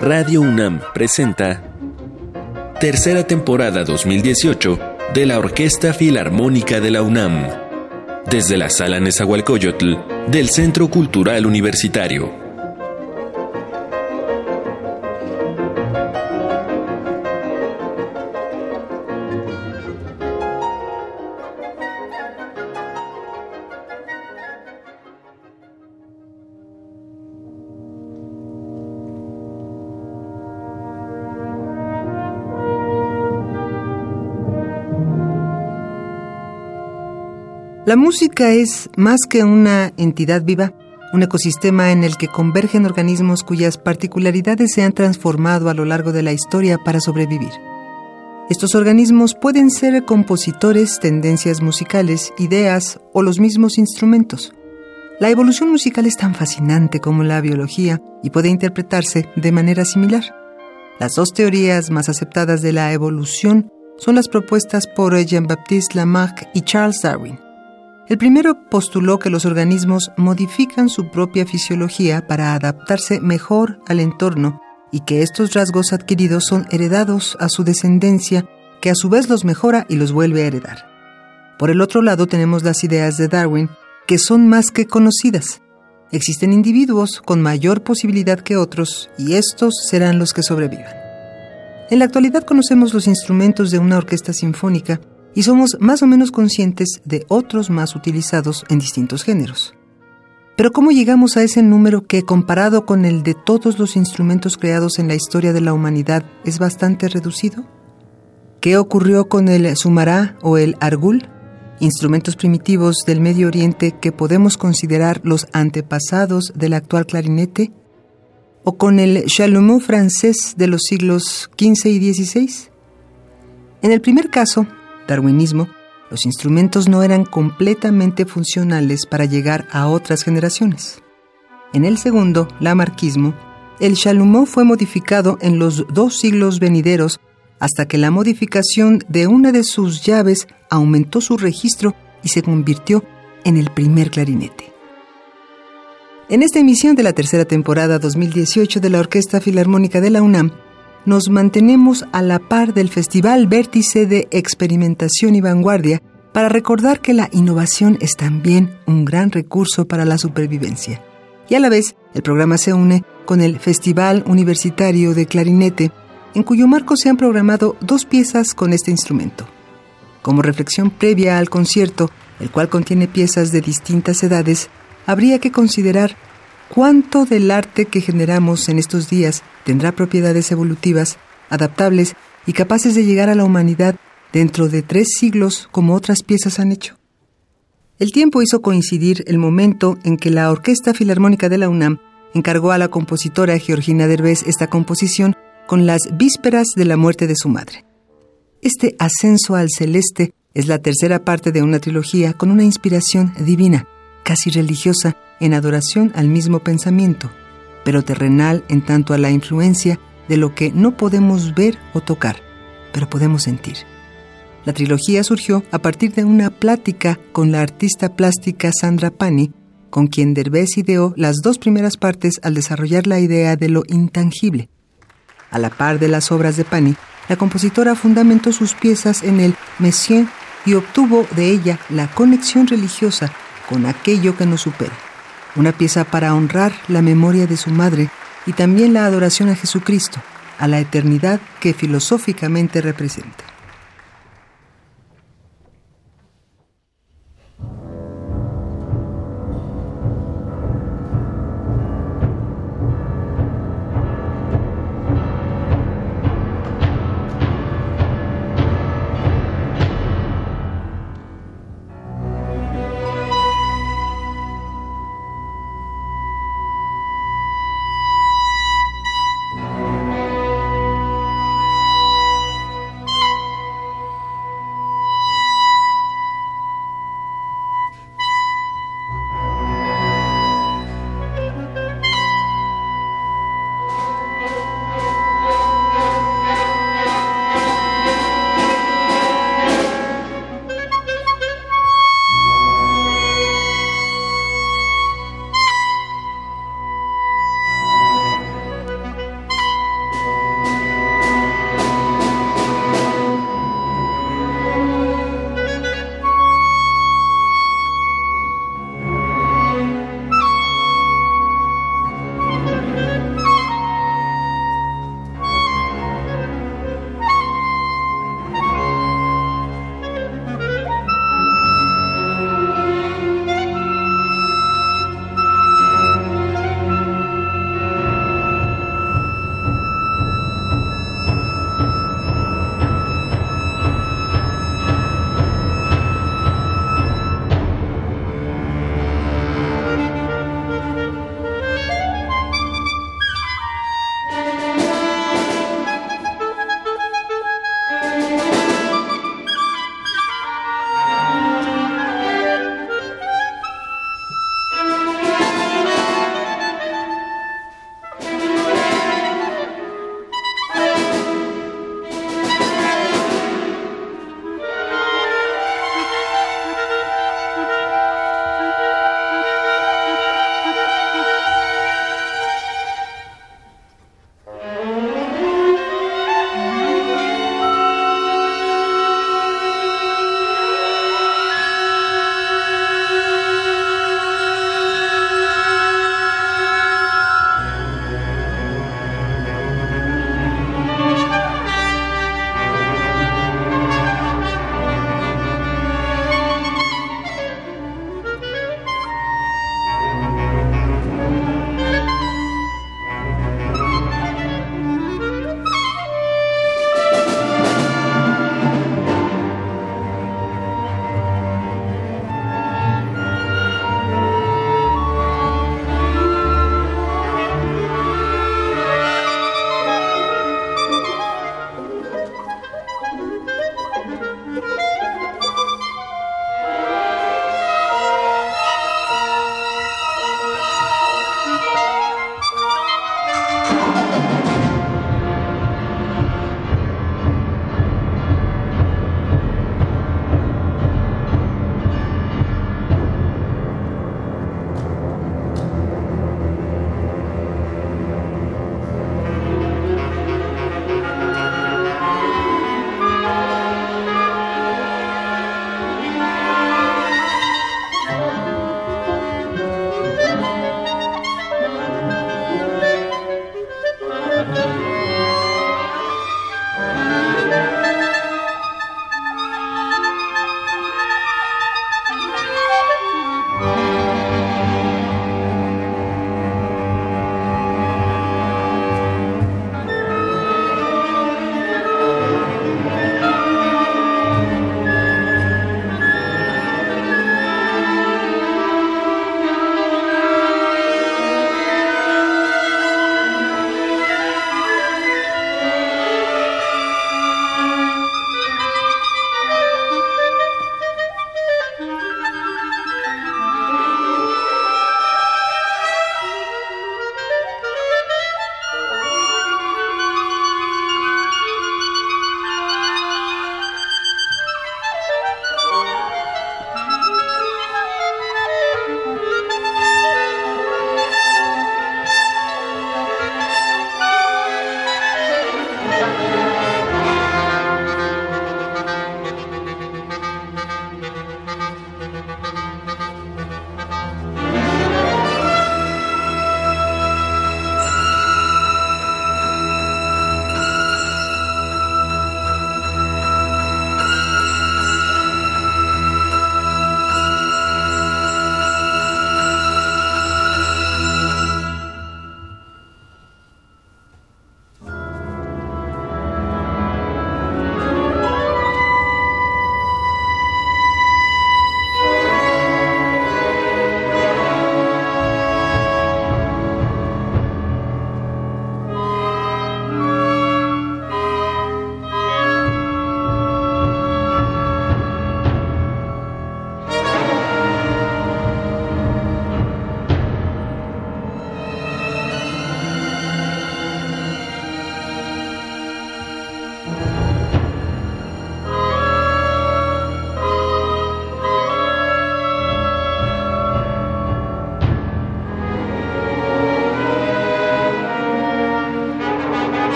Radio UNAM presenta Tercera temporada 2018 de la Orquesta Filarmónica de la UNAM. Desde la Sala Nezahualcóyotl del Centro Cultural Universitario. La música es más que una entidad viva, un ecosistema en el que convergen organismos cuyas particularidades se han transformado a lo largo de la historia para sobrevivir. Estos organismos pueden ser compositores, tendencias musicales, ideas o los mismos instrumentos. La evolución musical es tan fascinante como la biología y puede interpretarse de manera similar. Las dos teorías más aceptadas de la evolución son las propuestas por Jean-Baptiste Lamarck y Charles Darwin. El primero postuló que los organismos modifican su propia fisiología para adaptarse mejor al entorno y que estos rasgos adquiridos son heredados a su descendencia, que a su vez los mejora y los vuelve a heredar. Por el otro lado tenemos las ideas de Darwin, que son más que conocidas. Existen individuos con mayor posibilidad que otros y estos serán los que sobrevivan. En la actualidad conocemos los instrumentos de una orquesta sinfónica y somos más o menos conscientes de otros más utilizados en distintos géneros. Pero ¿cómo llegamos a ese número que, comparado con el de todos los instrumentos creados en la historia de la humanidad, es bastante reducido? ¿Qué ocurrió con el sumará o el argul, instrumentos primitivos del Medio Oriente que podemos considerar los antepasados del actual clarinete? ¿O con el chalumeau francés de los siglos XV y XVI? En el primer caso, darwinismo, los instrumentos no eran completamente funcionales para llegar a otras generaciones. En el segundo, lamarquismo, el chalumeau fue modificado en los dos siglos venideros hasta que la modificación de una de sus llaves aumentó su registro y se convirtió en el primer clarinete. En esta emisión de la tercera temporada 2018 de la Orquesta Filarmónica de la UNAM, nos mantenemos a la par del Festival Vértice de Experimentación y Vanguardia para recordar que la innovación es también un gran recurso para la supervivencia. Y a la vez, el programa se une con el Festival Universitario de Clarinete, en cuyo marco se han programado dos piezas con este instrumento. Como reflexión previa al concierto, el cual contiene piezas de distintas edades, habría que considerar ¿Cuánto del arte que generamos en estos días tendrá propiedades evolutivas, adaptables y capaces de llegar a la humanidad dentro de tres siglos como otras piezas han hecho? El tiempo hizo coincidir el momento en que la Orquesta Filarmónica de la UNAM encargó a la compositora Georgina Derbez esta composición con las vísperas de la muerte de su madre. Este ascenso al celeste es la tercera parte de una trilogía con una inspiración divina, casi religiosa, en adoración al mismo pensamiento, pero terrenal en tanto a la influencia de lo que no podemos ver o tocar, pero podemos sentir. La trilogía surgió a partir de una plática con la artista plástica Sandra Pani, con quien Derbez ideó las dos primeras partes al desarrollar la idea de lo intangible. A la par de las obras de Pani, la compositora fundamentó sus piezas en el Messier y obtuvo de ella la conexión religiosa con aquello que nos supera una pieza para honrar la memoria de su madre y también la adoración a Jesucristo, a la eternidad que filosóficamente representa.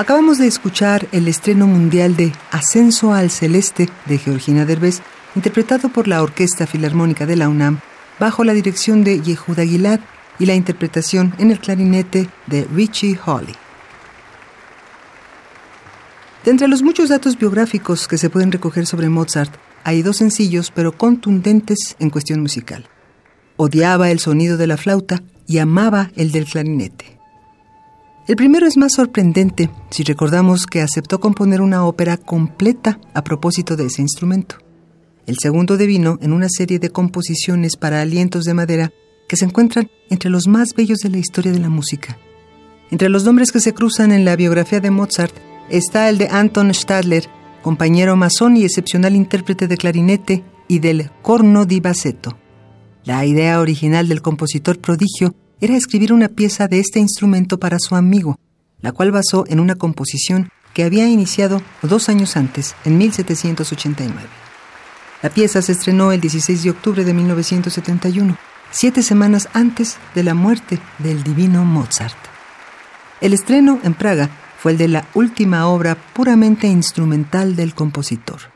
Acabamos de escuchar el estreno mundial de Ascenso al Celeste de Georgina Derbez, interpretado por la Orquesta Filarmónica de la UNAM, bajo la dirección de Yehuda Gilad y la interpretación en el clarinete de Richie Hawley. De entre los muchos datos biográficos que se pueden recoger sobre Mozart, hay dos sencillos pero contundentes en cuestión musical. Odiaba el sonido de la flauta y amaba el del clarinete. El primero es más sorprendente si recordamos que aceptó componer una ópera completa a propósito de ese instrumento. El segundo devino en una serie de composiciones para alientos de madera que se encuentran entre los más bellos de la historia de la música. Entre los nombres que se cruzan en la biografía de Mozart está el de Anton Stadler, compañero masón y excepcional intérprete de clarinete, y del corno di bassetto. La idea original del compositor prodigio era escribir una pieza de este instrumento para su amigo, la cual basó en una composición que había iniciado dos años antes, en 1789. La pieza se estrenó el 16 de octubre de 1971, siete semanas antes de la muerte del divino Mozart. El estreno en Praga fue el de la última obra puramente instrumental del compositor.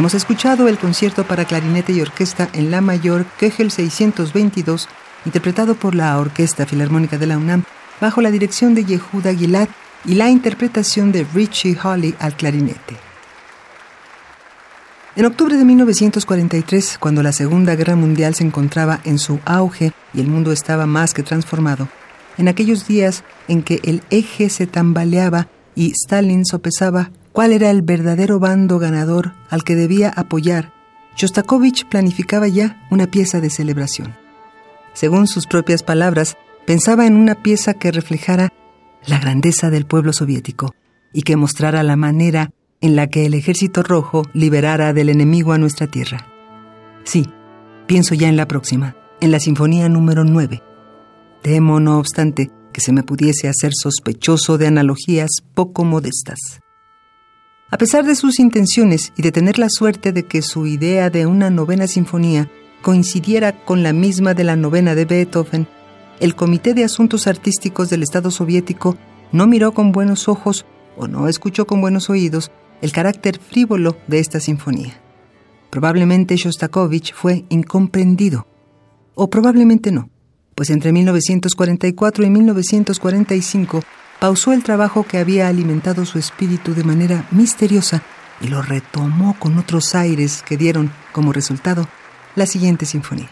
Hemos escuchado el concierto para clarinete y orquesta en La Mayor Kegel 622, interpretado por la Orquesta Filarmónica de la UNAM, bajo la dirección de Yehuda Gilad y la interpretación de Richie Holly al clarinete. En octubre de 1943, cuando la Segunda Guerra Mundial se encontraba en su auge y el mundo estaba más que transformado, en aquellos días en que el eje se tambaleaba y Stalin sopesaba cuál era el verdadero bando ganador al que debía apoyar, Shostakovich planificaba ya una pieza de celebración. Según sus propias palabras, pensaba en una pieza que reflejara la grandeza del pueblo soviético y que mostrara la manera en la que el ejército rojo liberara del enemigo a nuestra tierra. Sí, pienso ya en la próxima, en la Sinfonía número 9. Temo, no obstante, que se me pudiese hacer sospechoso de analogías poco modestas. A pesar de sus intenciones y de tener la suerte de que su idea de una novena sinfonía coincidiera con la misma de la novena de Beethoven, el Comité de Asuntos Artísticos del Estado soviético no miró con buenos ojos o no escuchó con buenos oídos el carácter frívolo de esta sinfonía. Probablemente Shostakovich fue incomprendido, o probablemente no, pues entre 1944 y 1945 pausó el trabajo que había alimentado su espíritu de manera misteriosa y lo retomó con otros aires que dieron como resultado la siguiente sinfonía.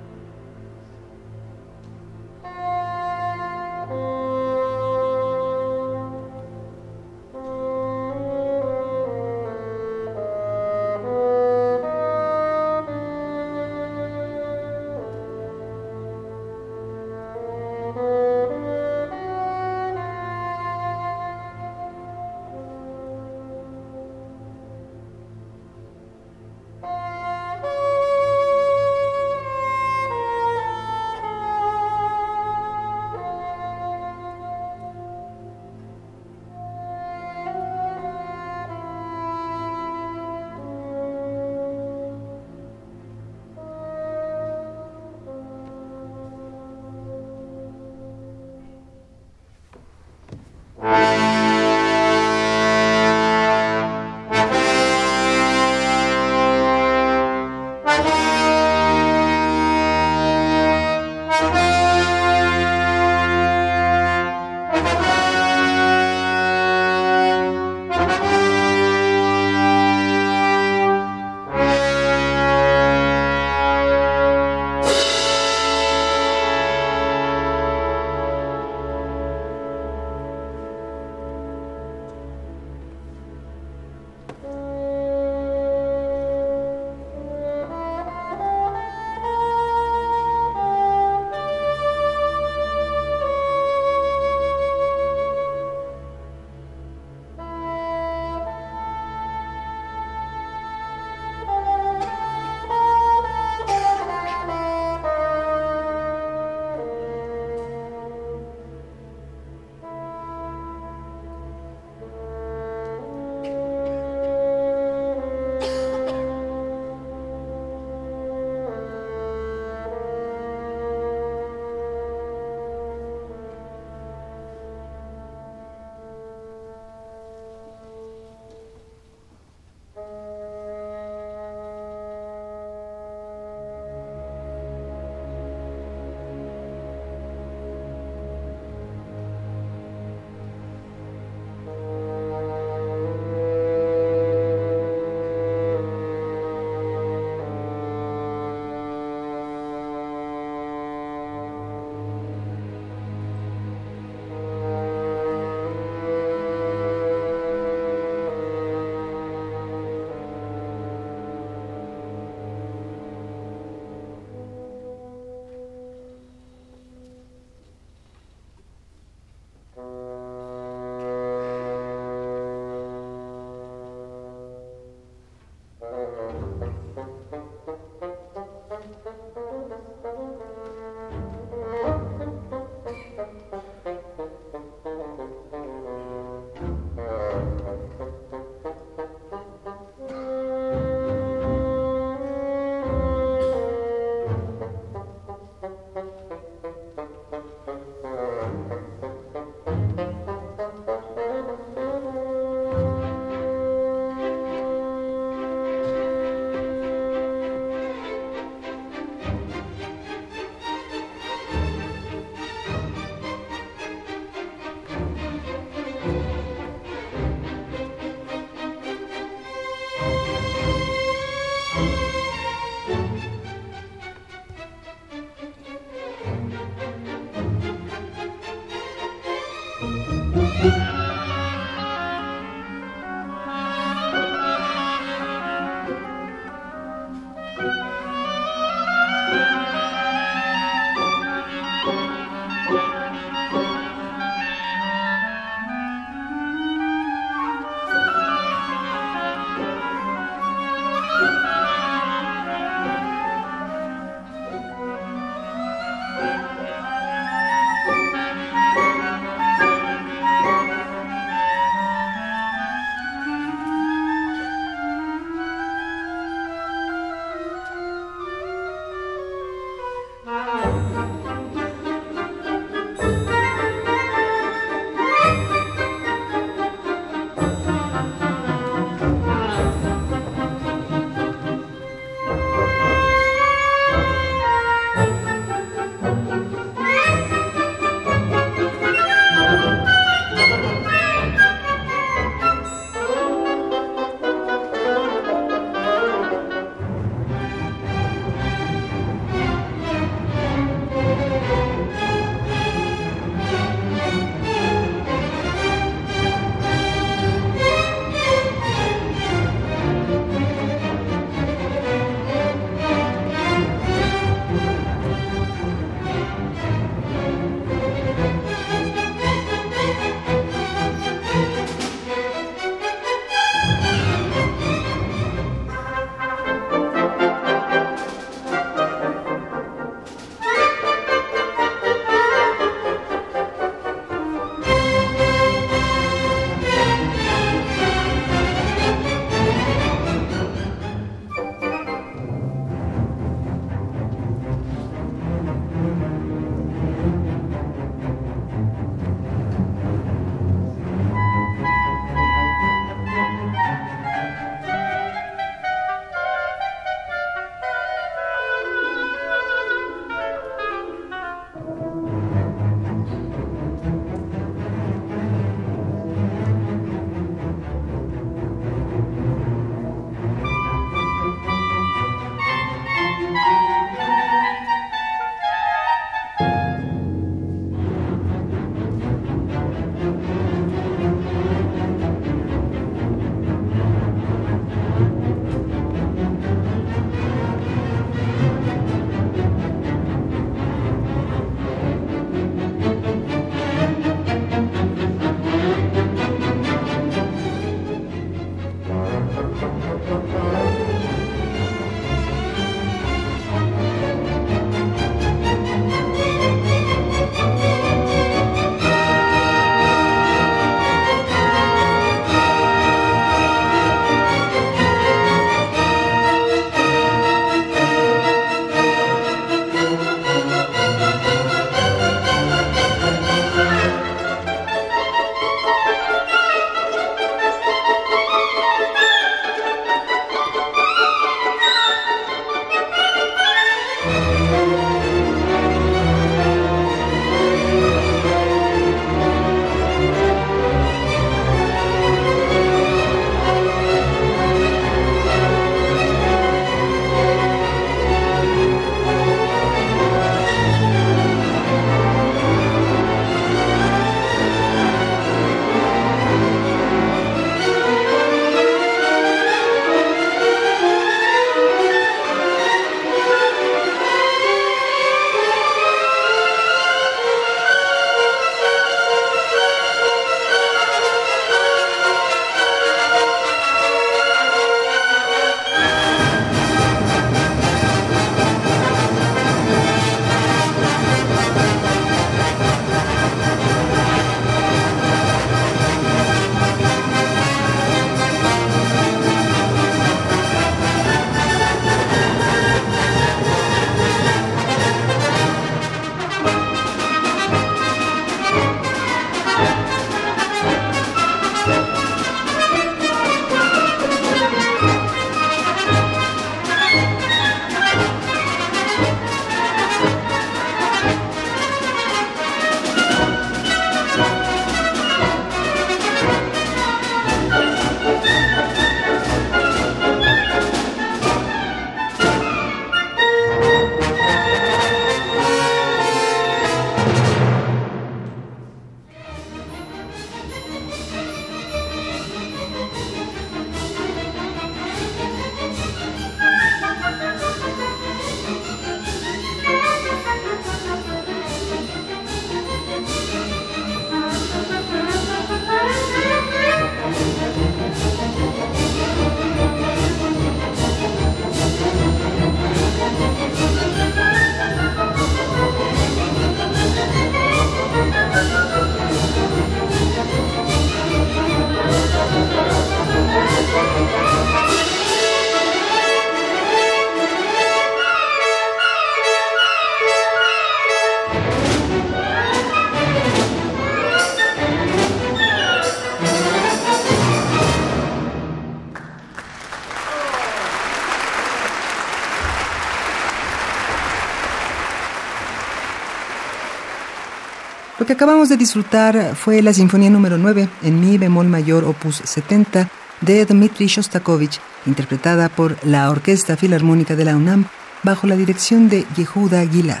Que acabamos de disfrutar fue la Sinfonía número 9 en Mi bemol mayor opus 70 de Dmitri Shostakovich, interpretada por la Orquesta Filarmónica de la UNAM bajo la dirección de Yehuda Gilad.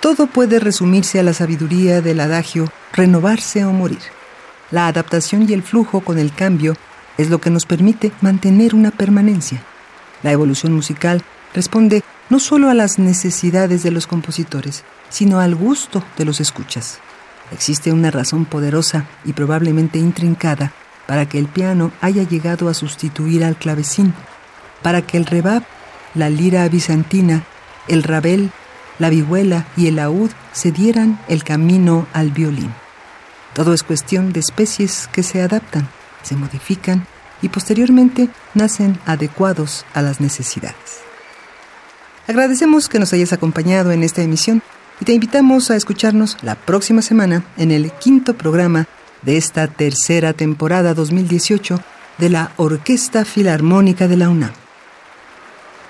Todo puede resumirse a la sabiduría del adagio renovarse o morir. La adaptación y el flujo con el cambio es lo que nos permite mantener una permanencia. La evolución musical responde no solo a las necesidades de los compositores, sino al gusto de los escuchas. Existe una razón poderosa y probablemente intrincada para que el piano haya llegado a sustituir al clavecín, para que el rebab, la lira bizantina, el rabel, la vihuela y el laúd se dieran el camino al violín. Todo es cuestión de especies que se adaptan, se modifican y posteriormente nacen adecuados a las necesidades. Agradecemos que nos hayas acompañado en esta emisión y te invitamos a escucharnos la próxima semana en el quinto programa de esta tercera temporada 2018 de la Orquesta Filarmónica de la UNAM.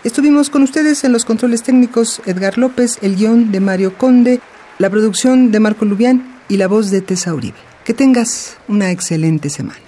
Estuvimos con ustedes en los controles técnicos Edgar López, el guion de Mario Conde, la producción de Marco Lubián y la voz de Tessa Uribe. Que tengas una excelente semana.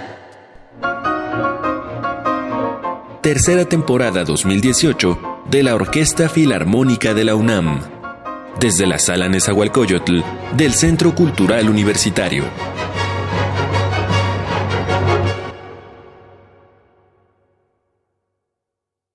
Tercera temporada 2018 de la Orquesta Filarmónica de la UNAM, desde la Sala Nezahualcóyotl del Centro Cultural Universitario.